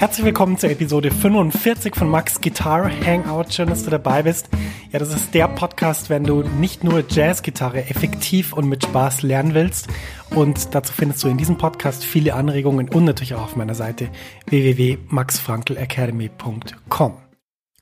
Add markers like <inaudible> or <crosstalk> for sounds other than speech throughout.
Herzlich willkommen zur Episode 45 von Max Guitar Hangout. Schön, dass du dabei bist. Ja, das ist der Podcast, wenn du nicht nur Jazzgitarre effektiv und mit Spaß lernen willst. Und dazu findest du in diesem Podcast viele Anregungen und natürlich auch auf meiner Seite www.maxfrankelacademy.com.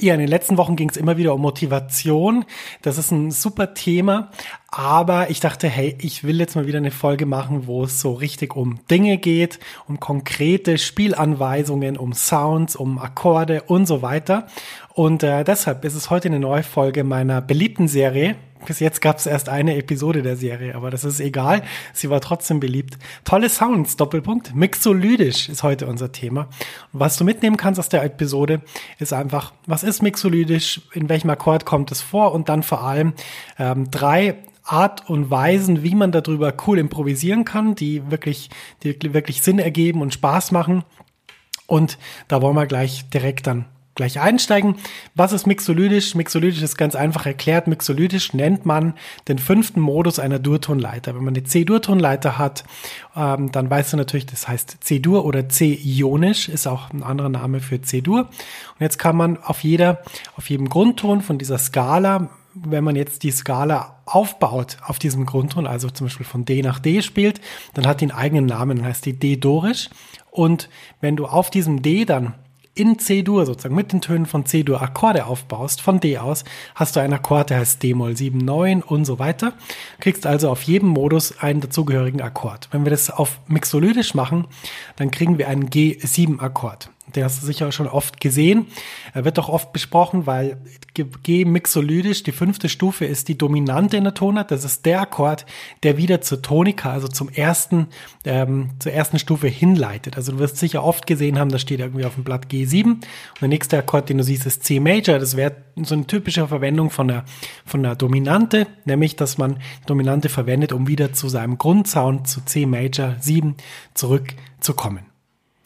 Ja, in den letzten Wochen ging es immer wieder um Motivation. Das ist ein super Thema. Aber ich dachte, hey, ich will jetzt mal wieder eine Folge machen, wo es so richtig um Dinge geht, um konkrete Spielanweisungen, um Sounds, um Akkorde und so weiter. Und äh, deshalb ist es heute eine neue Folge meiner beliebten Serie bis jetzt gab es erst eine Episode der Serie, aber das ist egal. Sie war trotzdem beliebt. Tolle Sounds, Doppelpunkt. Mixolydisch ist heute unser Thema. Und was du mitnehmen kannst aus der Episode, ist einfach, was ist Mixolydisch, in welchem Akkord kommt es vor und dann vor allem ähm, drei Art und Weisen, wie man darüber cool improvisieren kann, die wirklich, die wirklich Sinn ergeben und Spaß machen. Und da wollen wir gleich direkt dann gleich einsteigen. Was ist Mixolydisch? Mixolydisch ist ganz einfach erklärt. Mixolydisch nennt man den fünften Modus einer Durtonleiter. Wenn man eine C-Durtonleiter hat, ähm, dann weißt du natürlich, das heißt C-Dur oder C-Ionisch ist auch ein anderer Name für C-Dur. Und jetzt kann man auf jeder, auf jedem Grundton von dieser Skala wenn man jetzt die Skala aufbaut auf diesem Grundton, also zum Beispiel von D nach D spielt, dann hat die einen eigenen Namen, dann heißt die D-Dorisch. Und wenn du auf diesem D dann in C-Dur sozusagen mit den Tönen von C-Dur Akkorde aufbaust, von D aus, hast du einen Akkord, der heißt D-Moll 7, 9 und so weiter. Kriegst also auf jedem Modus einen dazugehörigen Akkord. Wenn wir das auf Mixolydisch machen, dann kriegen wir einen G7-Akkord. Den hast du sicher schon oft gesehen. Er wird auch oft besprochen, weil G mixolydisch, die fünfte Stufe ist die dominante in der Tonart. Das ist der Akkord, der wieder zur Tonika, also zum ersten, ähm, zur ersten Stufe hinleitet. Also du wirst sicher oft gesehen haben, da steht irgendwie auf dem Blatt G7. Und der nächste Akkord, den du siehst, ist C Major. Das wäre so eine typische Verwendung von der, von der Dominante, nämlich, dass man Dominante verwendet, um wieder zu seinem Grundsound, zu C Major 7 zurückzukommen.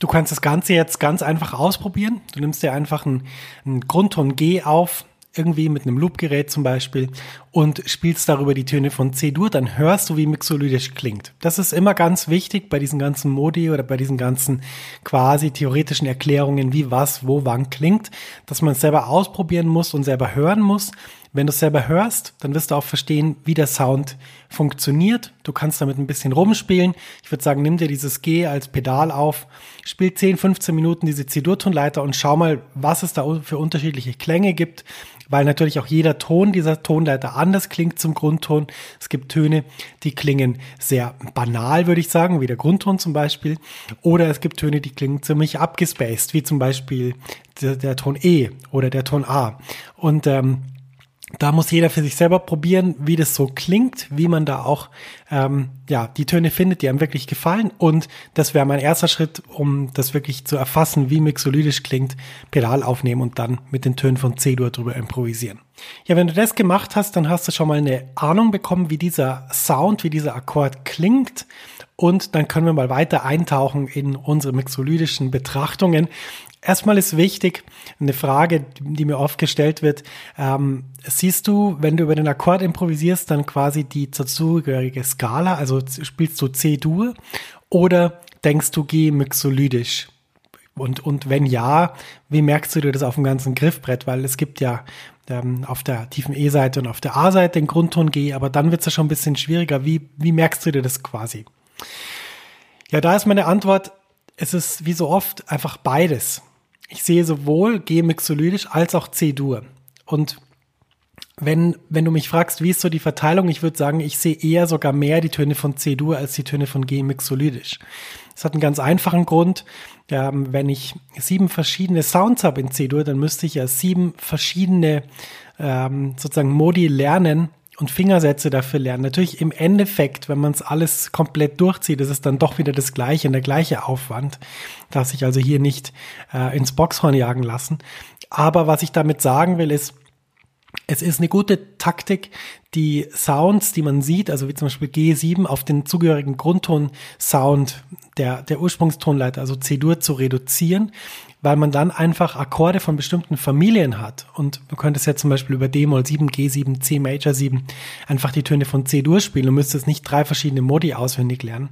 Du kannst das Ganze jetzt ganz einfach ausprobieren. Du nimmst dir einfach einen, einen Grundton G auf, irgendwie mit einem Loopgerät zum Beispiel und spielst darüber die Töne von C-Dur, dann hörst du, wie mixolydisch klingt. Das ist immer ganz wichtig bei diesen ganzen Modi oder bei diesen ganzen quasi theoretischen Erklärungen, wie was, wo, wann klingt, dass man es selber ausprobieren muss und selber hören muss. Wenn du es selber hörst, dann wirst du auch verstehen, wie der Sound funktioniert. Du kannst damit ein bisschen rumspielen. Ich würde sagen, nimm dir dieses G als Pedal auf, spiel 10, 15 Minuten diese C-Dur-Tonleiter und schau mal, was es da für unterschiedliche Klänge gibt, weil natürlich auch jeder Ton dieser Tonleiter anders klingt zum Grundton. Es gibt Töne, die klingen sehr banal, würde ich sagen, wie der Grundton zum Beispiel. Oder es gibt Töne, die klingen ziemlich abgespaced, wie zum Beispiel der, der Ton E oder der Ton A. Und ähm, da muss jeder für sich selber probieren, wie das so klingt, wie man da auch ähm, ja, die Töne findet, die einem wirklich gefallen. Und das wäre mein erster Schritt, um das wirklich zu erfassen, wie mixolydisch klingt, Pedal aufnehmen und dann mit den Tönen von C-Dur drüber improvisieren. Ja, wenn du das gemacht hast, dann hast du schon mal eine Ahnung bekommen, wie dieser Sound, wie dieser Akkord klingt. Und dann können wir mal weiter eintauchen in unsere mixolydischen Betrachtungen. Erstmal ist wichtig, eine Frage, die mir oft gestellt wird, ähm, siehst du, wenn du über den Akkord improvisierst, dann quasi die dazugehörige Skala, also spielst du C-Dur oder denkst du G mixolydisch? Und, und wenn ja, wie merkst du dir das auf dem ganzen Griffbrett? Weil es gibt ja ähm, auf der tiefen E-Seite und auf der A-Seite den Grundton G, aber dann wird es ja schon ein bisschen schwieriger. Wie, wie merkst du dir das quasi? Ja, da ist meine Antwort, es ist wie so oft einfach beides. Ich sehe sowohl G mixolydisch als auch C-Dur. Und wenn, wenn du mich fragst, wie ist so die Verteilung, ich würde sagen, ich sehe eher sogar mehr die Töne von C-Dur als die Töne von G mixolydisch. Das hat einen ganz einfachen Grund. Ähm, wenn ich sieben verschiedene Sounds habe in C-Dur, dann müsste ich ja sieben verschiedene ähm, sozusagen Modi lernen, und Fingersätze dafür lernen. Natürlich im Endeffekt, wenn man es alles komplett durchzieht, ist es dann doch wieder das gleiche, der gleiche Aufwand. Darf sich also hier nicht äh, ins Boxhorn jagen lassen. Aber was ich damit sagen will, ist, es ist eine gute Taktik, die Sounds, die man sieht, also wie zum Beispiel G7, auf den zugehörigen Grundton-Sound der, der Ursprungstonleiter, also C-Dur, zu reduzieren weil man dann einfach Akkorde von bestimmten Familien hat. Und du könntest ja zum Beispiel über D-Moll 7, G7, C Major 7 einfach die Töne von C-Dur spielen und müsstest nicht drei verschiedene Modi auswendig lernen.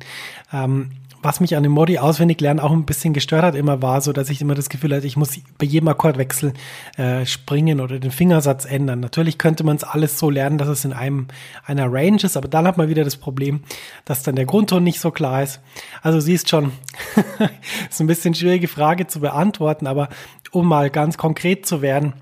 Ähm, was mich an dem Modi auswendig lernen auch ein bisschen gestört hat immer war, so dass ich immer das Gefühl hatte, ich muss bei jedem Akkordwechsel äh, springen oder den Fingersatz ändern. Natürlich könnte man es alles so lernen, dass es in einem einer Range ist, aber dann hat man wieder das Problem, dass dann der Grundton nicht so klar ist. Also siehst schon, <laughs> ist ein bisschen schwierige Frage zu beantworten, aber um mal ganz konkret zu werden,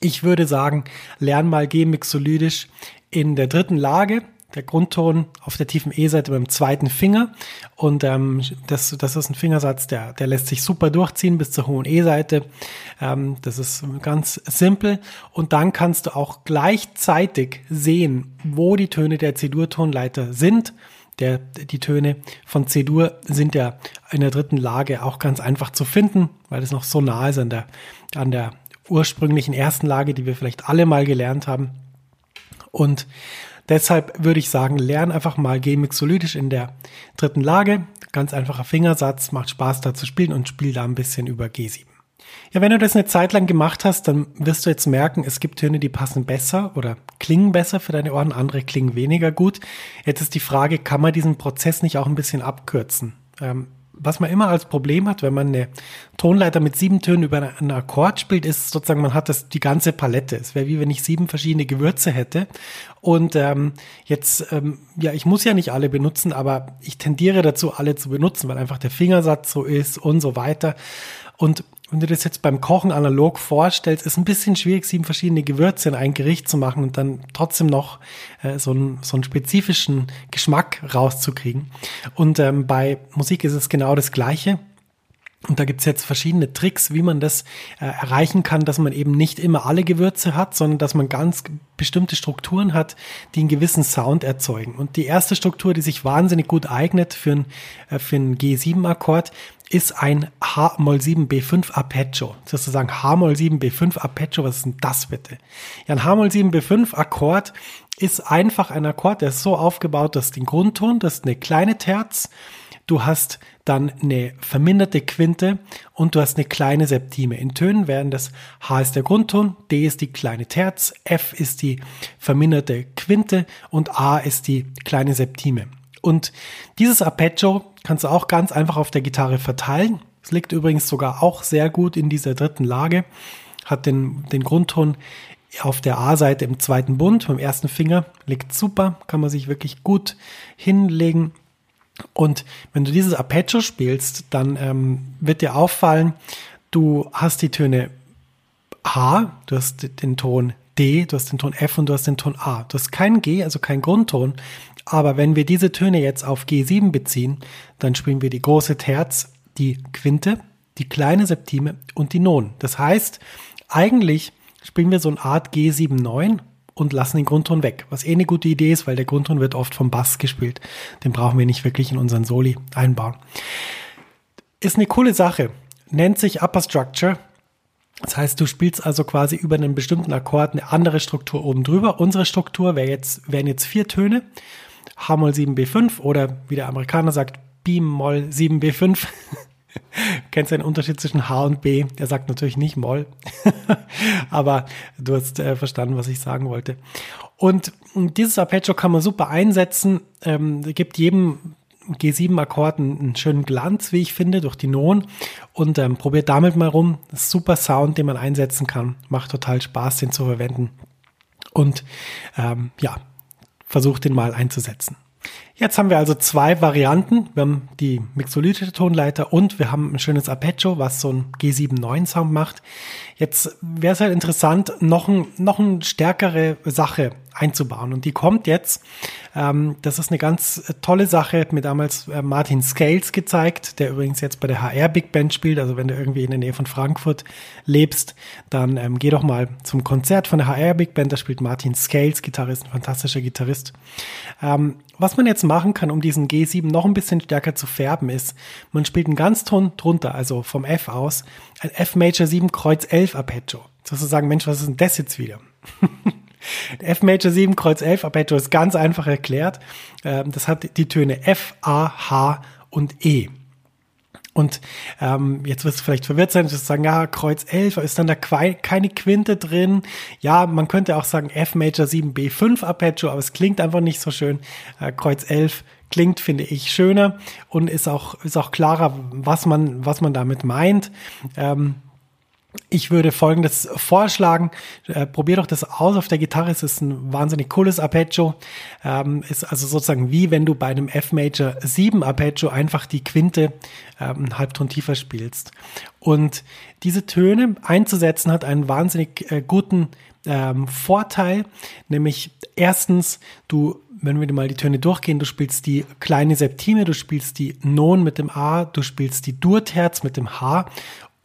ich würde sagen, lern mal G-Mixolydisch in der dritten Lage der Grundton auf der tiefen E-Seite beim zweiten Finger. Und ähm, das, das ist ein Fingersatz, der, der lässt sich super durchziehen bis zur hohen E-Seite. Ähm, das ist ganz simpel. Und dann kannst du auch gleichzeitig sehen, wo die Töne der C-Dur-Tonleiter sind. Der, die Töne von C-Dur sind ja in der dritten Lage auch ganz einfach zu finden, weil es noch so nah ist an der, an der ursprünglichen ersten Lage, die wir vielleicht alle mal gelernt haben. Und Deshalb würde ich sagen, lern einfach mal G-Mixolydisch in der dritten Lage. Ganz einfacher Fingersatz, macht Spaß da zu spielen und spiel da ein bisschen über G7. Ja, wenn du das eine Zeit lang gemacht hast, dann wirst du jetzt merken, es gibt Töne, die passen besser oder klingen besser für deine Ohren, andere klingen weniger gut. Jetzt ist die Frage, kann man diesen Prozess nicht auch ein bisschen abkürzen? Ähm, was man immer als Problem hat, wenn man eine Tonleiter mit sieben Tönen über einen Akkord spielt, ist sozusagen, man hat das die ganze Palette. Es wäre wie wenn ich sieben verschiedene Gewürze hätte. Und ähm, jetzt, ähm, ja, ich muss ja nicht alle benutzen, aber ich tendiere dazu, alle zu benutzen, weil einfach der Fingersatz so ist und so weiter. Und wenn du das jetzt beim Kochen analog vorstellst, ist ein bisschen schwierig, sieben verschiedene Gewürze in ein Gericht zu machen und dann trotzdem noch äh, so, einen, so einen spezifischen Geschmack rauszukriegen. Und ähm, bei Musik ist es genau das Gleiche. Und da gibt's jetzt verschiedene Tricks, wie man das äh, erreichen kann, dass man eben nicht immer alle Gewürze hat, sondern dass man ganz bestimmte Strukturen hat, die einen gewissen Sound erzeugen. Und die erste Struktur, die sich wahnsinnig gut eignet für ein, äh, für einen G7-Akkord, ist ein H-Moll-7-B5 Arpeggio. Sozusagen H-Moll-7-B5 Arpeggio, was ist denn das bitte? Ja, ein H-Moll-7-B5 Akkord ist einfach ein Akkord, der ist so aufgebaut, dass den Grundton, das ist eine kleine Terz, du hast dann eine verminderte Quinte und du hast eine kleine Septime. In Tönen werden das H ist der Grundton, D ist die kleine Terz, F ist die verminderte Quinte und A ist die kleine Septime. Und dieses Arpeggio kannst du auch ganz einfach auf der Gitarre verteilen. Es liegt übrigens sogar auch sehr gut in dieser dritten Lage. Hat den, den Grundton auf der A-Seite im zweiten Bund, beim ersten Finger. Liegt super, kann man sich wirklich gut hinlegen. Und wenn du dieses Arpeggio spielst, dann ähm, wird dir auffallen, du hast die Töne H, du hast den Ton D, du hast den Ton F und du hast den Ton A. Du hast keinen G, also keinen Grundton. Aber wenn wir diese Töne jetzt auf G7 beziehen, dann spielen wir die große Terz, die Quinte, die kleine Septime und die Non. Das heißt, eigentlich spielen wir so eine Art G7-9 und lassen den Grundton weg. Was eh eine gute Idee ist, weil der Grundton wird oft vom Bass gespielt. Den brauchen wir nicht wirklich in unseren Soli einbauen. Ist eine coole Sache. Nennt sich Upper Structure. Das heißt, du spielst also quasi über einen bestimmten Akkord eine andere Struktur oben drüber. Unsere Struktur wäre jetzt, wären jetzt vier Töne. H-Moll 7B5 oder wie der Amerikaner sagt, B-Moll 7B5. <laughs> <laughs> Kennst du den Unterschied zwischen H und B? Der sagt natürlich nicht Moll, <laughs> aber du hast äh, verstanden, was ich sagen wollte. Und dieses Arpeggio kann man super einsetzen, ähm, gibt jedem G7-Akkorden einen schönen Glanz, wie ich finde, durch die Non und ähm, probiert damit mal rum. super Sound, den man einsetzen kann. Macht total Spaß, den zu verwenden. Und ähm, ja, versucht den mal einzusetzen. Jetzt haben wir also zwei Varianten. Wir haben die mixolytische Tonleiter und wir haben ein schönes Arpeggio, was so ein G7-9 Sound macht. Jetzt wäre es halt interessant, noch, ein, noch eine stärkere Sache einzubauen. Und die kommt jetzt. Ähm, das ist eine ganz tolle Sache, hat mir damals äh, Martin Scales gezeigt, der übrigens jetzt bei der HR Big Band spielt. Also wenn du irgendwie in der Nähe von Frankfurt lebst, dann ähm, geh doch mal zum Konzert von der HR Big Band. Da spielt Martin Scales, Gitarrist, ein fantastischer Gitarrist. Ähm, was man jetzt machen kann, um diesen G7 noch ein bisschen stärker zu färben, ist, man spielt einen Ganzton drunter, also vom F aus, ein F Major 7 Kreuz 11 Arpeggio. Sozusagen, Mensch, was ist denn das jetzt wieder? F Major 7 Kreuz 11 Arpeggio ist ganz einfach erklärt. Ähm, das hat die Töne F, A, H und E. Und ähm, jetzt wirst du vielleicht verwirrt sein, du sagen, ja, Kreuz 11, ist dann da keine Quinte drin. Ja, man könnte auch sagen F Major 7 B5 Arpeggio, aber es klingt einfach nicht so schön. Äh, Kreuz 11 klingt, finde ich, schöner und ist auch, ist auch klarer, was man, was man damit meint. Ähm, ich würde folgendes vorschlagen. Äh, probier doch das aus auf der Gitarre. Es ist ein wahnsinnig cooles Arpeggio. Ähm, ist also sozusagen wie wenn du bei einem F Major 7 Arpeggio einfach die Quinte ähm, einen Halbton tiefer spielst. Und diese Töne einzusetzen hat einen wahnsinnig äh, guten ähm, Vorteil, nämlich erstens, du, wenn wir mal die Töne durchgehen, du spielst die kleine Septime, du spielst die Non mit dem A, du spielst die Durterz mit dem H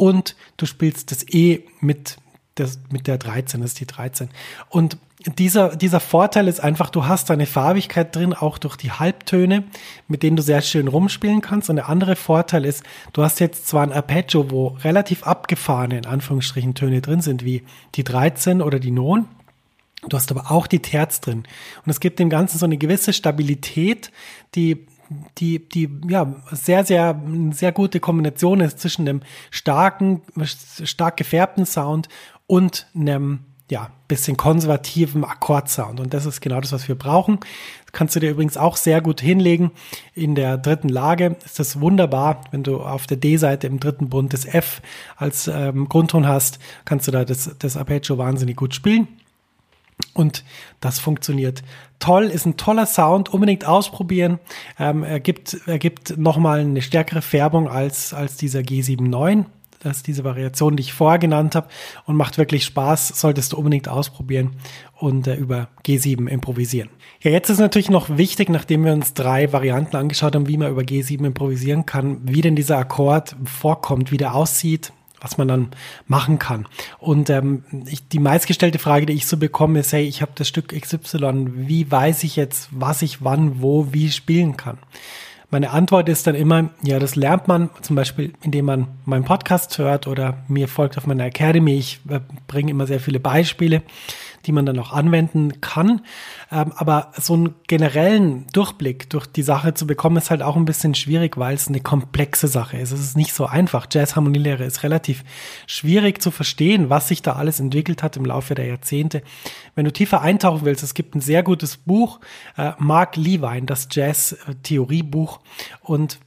und du spielst das E mit, das, mit der 13, das ist die 13. Und dieser, dieser Vorteil ist einfach, du hast eine Farbigkeit drin, auch durch die Halbtöne, mit denen du sehr schön rumspielen kannst. Und der andere Vorteil ist, du hast jetzt zwar ein Arpeggio, wo relativ abgefahrene, in Anführungsstrichen, Töne drin sind, wie die 13 oder die Non. Du hast aber auch die Terz drin. Und es gibt dem Ganzen so eine gewisse Stabilität, die die, die ja sehr, sehr, sehr gute Kombination ist zwischen einem starken, stark gefärbten Sound und einem ja, bisschen konservativen Akkordsound. Und das ist genau das, was wir brauchen. Das kannst du dir übrigens auch sehr gut hinlegen. In der dritten Lage ist das wunderbar. Wenn du auf der D-Seite im dritten Bund das F als ähm, Grundton hast, kannst du da das, das Arpeggio wahnsinnig gut spielen. Und das funktioniert toll, ist ein toller Sound, unbedingt ausprobieren. Ähm, er gibt, er gibt nochmal eine stärkere Färbung als, als dieser G79. Das ist diese Variation, die ich vorher genannt habe und macht wirklich Spaß, solltest du unbedingt ausprobieren und äh, über G7 improvisieren. Ja, jetzt ist natürlich noch wichtig, nachdem wir uns drei Varianten angeschaut haben, wie man über G7 improvisieren kann, wie denn dieser Akkord vorkommt, wie der aussieht, was man dann machen kann. Und ähm, ich, die meistgestellte Frage, die ich so bekomme, ist, hey, ich habe das Stück XY, wie weiß ich jetzt, was ich wann, wo, wie spielen kann? Meine Antwort ist dann immer, ja, das lernt man zum Beispiel, indem man meinen Podcast hört oder mir folgt auf meiner Academy. Ich äh, bringe immer sehr viele Beispiele die man dann auch anwenden kann. Ähm, aber so einen generellen Durchblick durch die Sache zu bekommen, ist halt auch ein bisschen schwierig, weil es eine komplexe Sache ist. Es ist nicht so einfach. Jazz-Harmonielehre ist relativ schwierig zu verstehen, was sich da alles entwickelt hat im Laufe der Jahrzehnte. Wenn du tiefer eintauchen willst, es gibt ein sehr gutes Buch, äh, Mark Levine, das Jazz-Theoriebuch. Und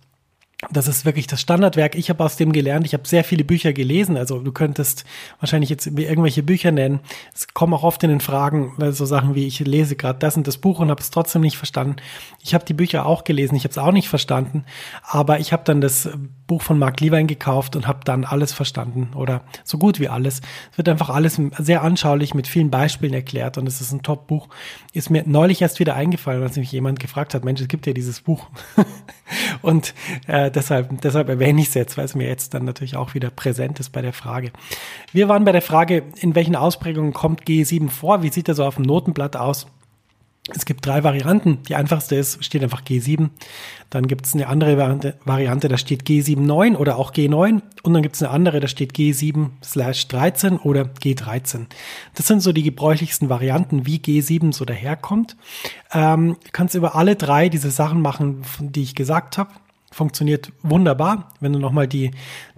das ist wirklich das Standardwerk. Ich habe aus dem gelernt. Ich habe sehr viele Bücher gelesen. Also du könntest wahrscheinlich jetzt irgendwelche Bücher nennen. Es kommen auch oft in den Fragen so Sachen wie ich lese gerade das und das Buch und habe es trotzdem nicht verstanden. Ich habe die Bücher auch gelesen. Ich habe es auch nicht verstanden. Aber ich habe dann das Buch von Mark Levine gekauft und habe dann alles verstanden oder so gut wie alles. Es wird einfach alles sehr anschaulich mit vielen Beispielen erklärt und es ist ein Top-Buch. Ist mir neulich erst wieder eingefallen, als mich jemand gefragt hat, Mensch, es gibt ja dieses Buch. <laughs> und äh, deshalb, deshalb erwähne ich es jetzt, weil es mir jetzt dann natürlich auch wieder präsent ist bei der Frage. Wir waren bei der Frage, in welchen Ausprägungen kommt G7 vor? Wie sieht er so auf dem Notenblatt aus? Es gibt drei Varianten. Die einfachste ist, steht einfach G7. Dann gibt es eine andere Variante, Variante, da steht G79 oder auch G9. Und dann gibt es eine andere, da steht G7 slash 13 oder G13. Das sind so die gebräuchlichsten Varianten, wie G7 so daherkommt. Ähm, kannst über alle drei diese Sachen machen, die ich gesagt habe funktioniert wunderbar. Wenn du nochmal die,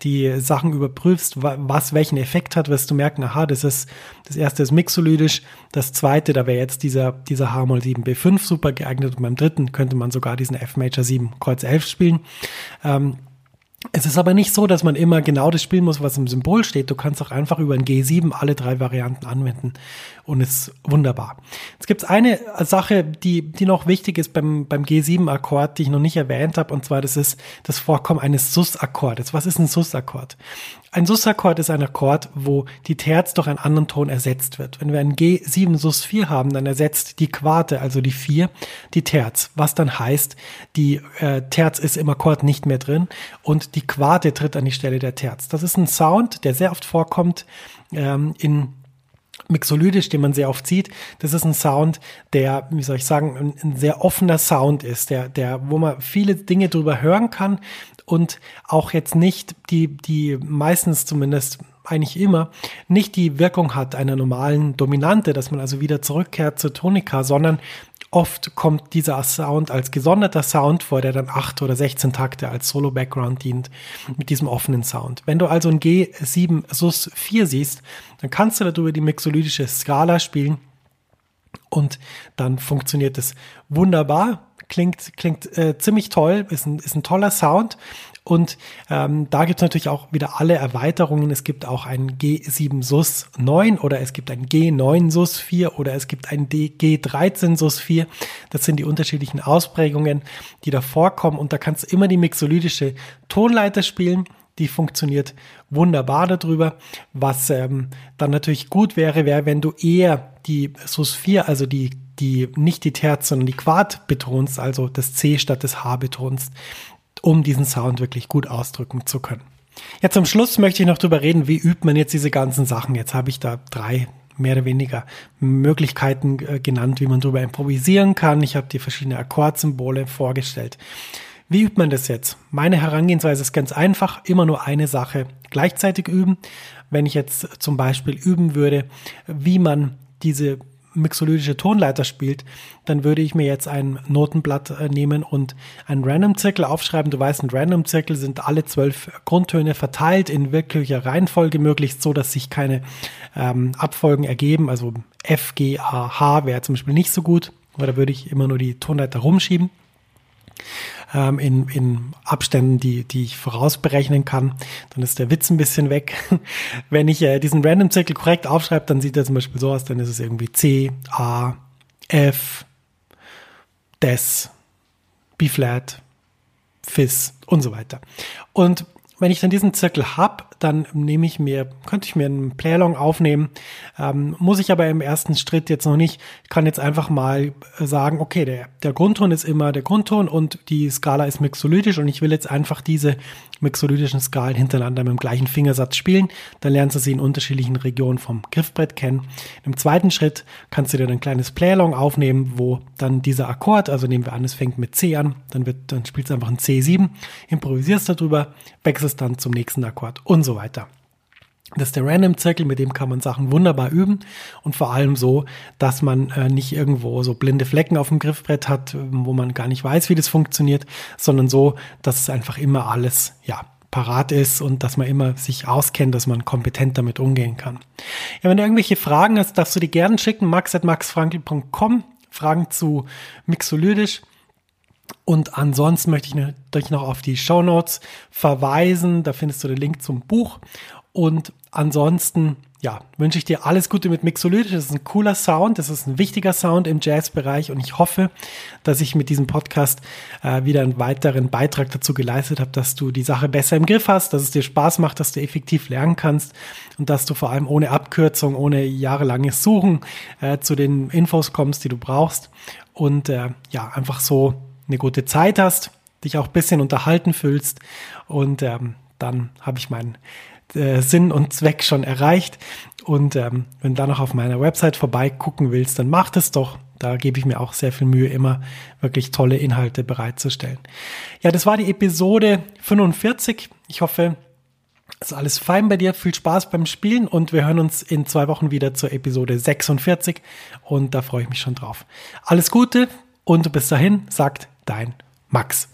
die Sachen überprüfst, was welchen Effekt hat, wirst du merken, aha, das ist, das erste ist mixolydisch, das zweite, da wäre jetzt dieser, dieser H-Moll 7B5 super geeignet und beim dritten könnte man sogar diesen F-Major 7 Kreuz 11 spielen. Ähm, es ist aber nicht so, dass man immer genau das spielen muss, was im Symbol steht. Du kannst auch einfach über ein G7 alle drei Varianten anwenden und ist wunderbar. Jetzt gibt es eine Sache, die, die noch wichtig ist beim, beim G7-Akkord, die ich noch nicht erwähnt habe, und zwar das ist das Vorkommen eines Sus-Akkordes. Was ist ein Sus-Akkord? Ein Sus-Akkord ist ein Akkord, wo die Terz durch einen anderen Ton ersetzt wird. Wenn wir einen G7 Sus 4 haben, dann ersetzt die Quarte, also die 4, die Terz. Was dann heißt, die äh, Terz ist im Akkord nicht mehr drin und die Quarte tritt an die Stelle der Terz. Das ist ein Sound, der sehr oft vorkommt ähm, in Mixolydisch, den man sehr oft sieht, das ist ein Sound, der, wie soll ich sagen, ein, ein, sehr offener Sound ist, der, der, wo man viele Dinge drüber hören kann und auch jetzt nicht die, die meistens zumindest eigentlich immer nicht die Wirkung hat einer normalen Dominante, dass man also wieder zurückkehrt zur Tonika, sondern Oft kommt dieser Sound als gesonderter Sound vor, der dann 8 oder 16 Takte als Solo-Background dient, mit diesem offenen Sound. Wenn du also ein G7 Sus 4 siehst, dann kannst du darüber die mixolydische Skala spielen und dann funktioniert es wunderbar. Klingt, klingt äh, ziemlich toll, ist ein, ist ein toller Sound und ähm, da gibt es natürlich auch wieder alle Erweiterungen. Es gibt auch ein G7 SUS 9 oder es gibt ein G9 SUS 4 oder es gibt ein G13 SUS 4. Das sind die unterschiedlichen Ausprägungen, die da vorkommen. Und da kannst du immer die mixolydische Tonleiter spielen. Die funktioniert wunderbar darüber. Was ähm, dann natürlich gut wäre, wäre, wenn du eher die SUS 4, also die die nicht die Terz, sondern die Quart betonst, also das C statt des H betonst um diesen Sound wirklich gut ausdrücken zu können. Jetzt zum Schluss möchte ich noch darüber reden, wie übt man jetzt diese ganzen Sachen. Jetzt habe ich da drei mehr oder weniger Möglichkeiten äh, genannt, wie man darüber improvisieren kann. Ich habe die verschiedenen Akkordsymbole vorgestellt. Wie übt man das jetzt? Meine Herangehensweise ist ganz einfach, immer nur eine Sache gleichzeitig üben. Wenn ich jetzt zum Beispiel üben würde, wie man diese mixolydische Tonleiter spielt, dann würde ich mir jetzt ein Notenblatt äh, nehmen und einen Random-Zirkel aufschreiben. Du weißt, ein Random-Zirkel sind alle zwölf Grundtöne verteilt in wirklicher Reihenfolge, möglichst so, dass sich keine ähm, Abfolgen ergeben. Also F, G, A, H wäre zum Beispiel nicht so gut, weil da würde ich immer nur die Tonleiter rumschieben ähm, in, in Abständen, die, die ich vorausberechnen kann. Dann ist der Witz ein bisschen weg. <laughs> Wenn ich äh, diesen Random-Zirkel korrekt aufschreibe, dann sieht er zum Beispiel so aus, dann ist es irgendwie C, A, F, Des, B-Flat, Fis und so weiter. Und wenn ich dann diesen Zirkel hab, dann nehme ich mir, könnte ich mir einen Playalong aufnehmen, ähm, muss ich aber im ersten Schritt jetzt noch nicht. Ich kann jetzt einfach mal sagen, okay, der, der Grundton ist immer der Grundton und die Skala ist mixolydisch und ich will jetzt einfach diese mixolydischen Skalen hintereinander mit dem gleichen Fingersatz spielen. Dann lernst du sie in unterschiedlichen Regionen vom Griffbrett kennen. Im zweiten Schritt kannst du dir ein kleines Playalong aufnehmen, wo dann dieser Akkord, also nehmen wir an, es fängt mit C an, dann wird, dann spielst du einfach ein C7, improvisierst darüber, wechselst dann zum nächsten Akkord und so weiter. Das ist der Random-Zirkel, mit dem kann man Sachen wunderbar üben und vor allem so, dass man äh, nicht irgendwo so blinde Flecken auf dem Griffbrett hat, wo man gar nicht weiß, wie das funktioniert, sondern so, dass es einfach immer alles, ja, parat ist und dass man immer sich auskennt, dass man kompetent damit umgehen kann. Ja, wenn du irgendwelche Fragen hast, darfst du die gerne schicken, max.maxfrankel.com, Fragen zu Mixolydisch. Und ansonsten möchte ich euch noch auf die Show Notes verweisen. Da findest du den Link zum Buch. Und ansonsten, ja, wünsche ich dir alles Gute mit Mixolydisch. Das ist ein cooler Sound, das ist ein wichtiger Sound im Jazzbereich und ich hoffe, dass ich mit diesem Podcast äh, wieder einen weiteren Beitrag dazu geleistet habe, dass du die Sache besser im Griff hast, dass es dir Spaß macht, dass du effektiv lernen kannst und dass du vor allem ohne Abkürzung, ohne jahrelanges Suchen äh, zu den Infos kommst, die du brauchst und äh, ja, einfach so eine gute Zeit hast dich auch ein bisschen unterhalten fühlst. Und ähm, dann habe ich meinen äh, Sinn und Zweck schon erreicht. Und ähm, wenn du da noch auf meiner Website vorbeigucken willst, dann mach das doch. Da gebe ich mir auch sehr viel Mühe, immer wirklich tolle Inhalte bereitzustellen. Ja, das war die Episode 45. Ich hoffe, ist alles fein bei dir. Viel Spaß beim Spielen und wir hören uns in zwei Wochen wieder zur Episode 46 und da freue ich mich schon drauf. Alles Gute und bis dahin sagt dein Max.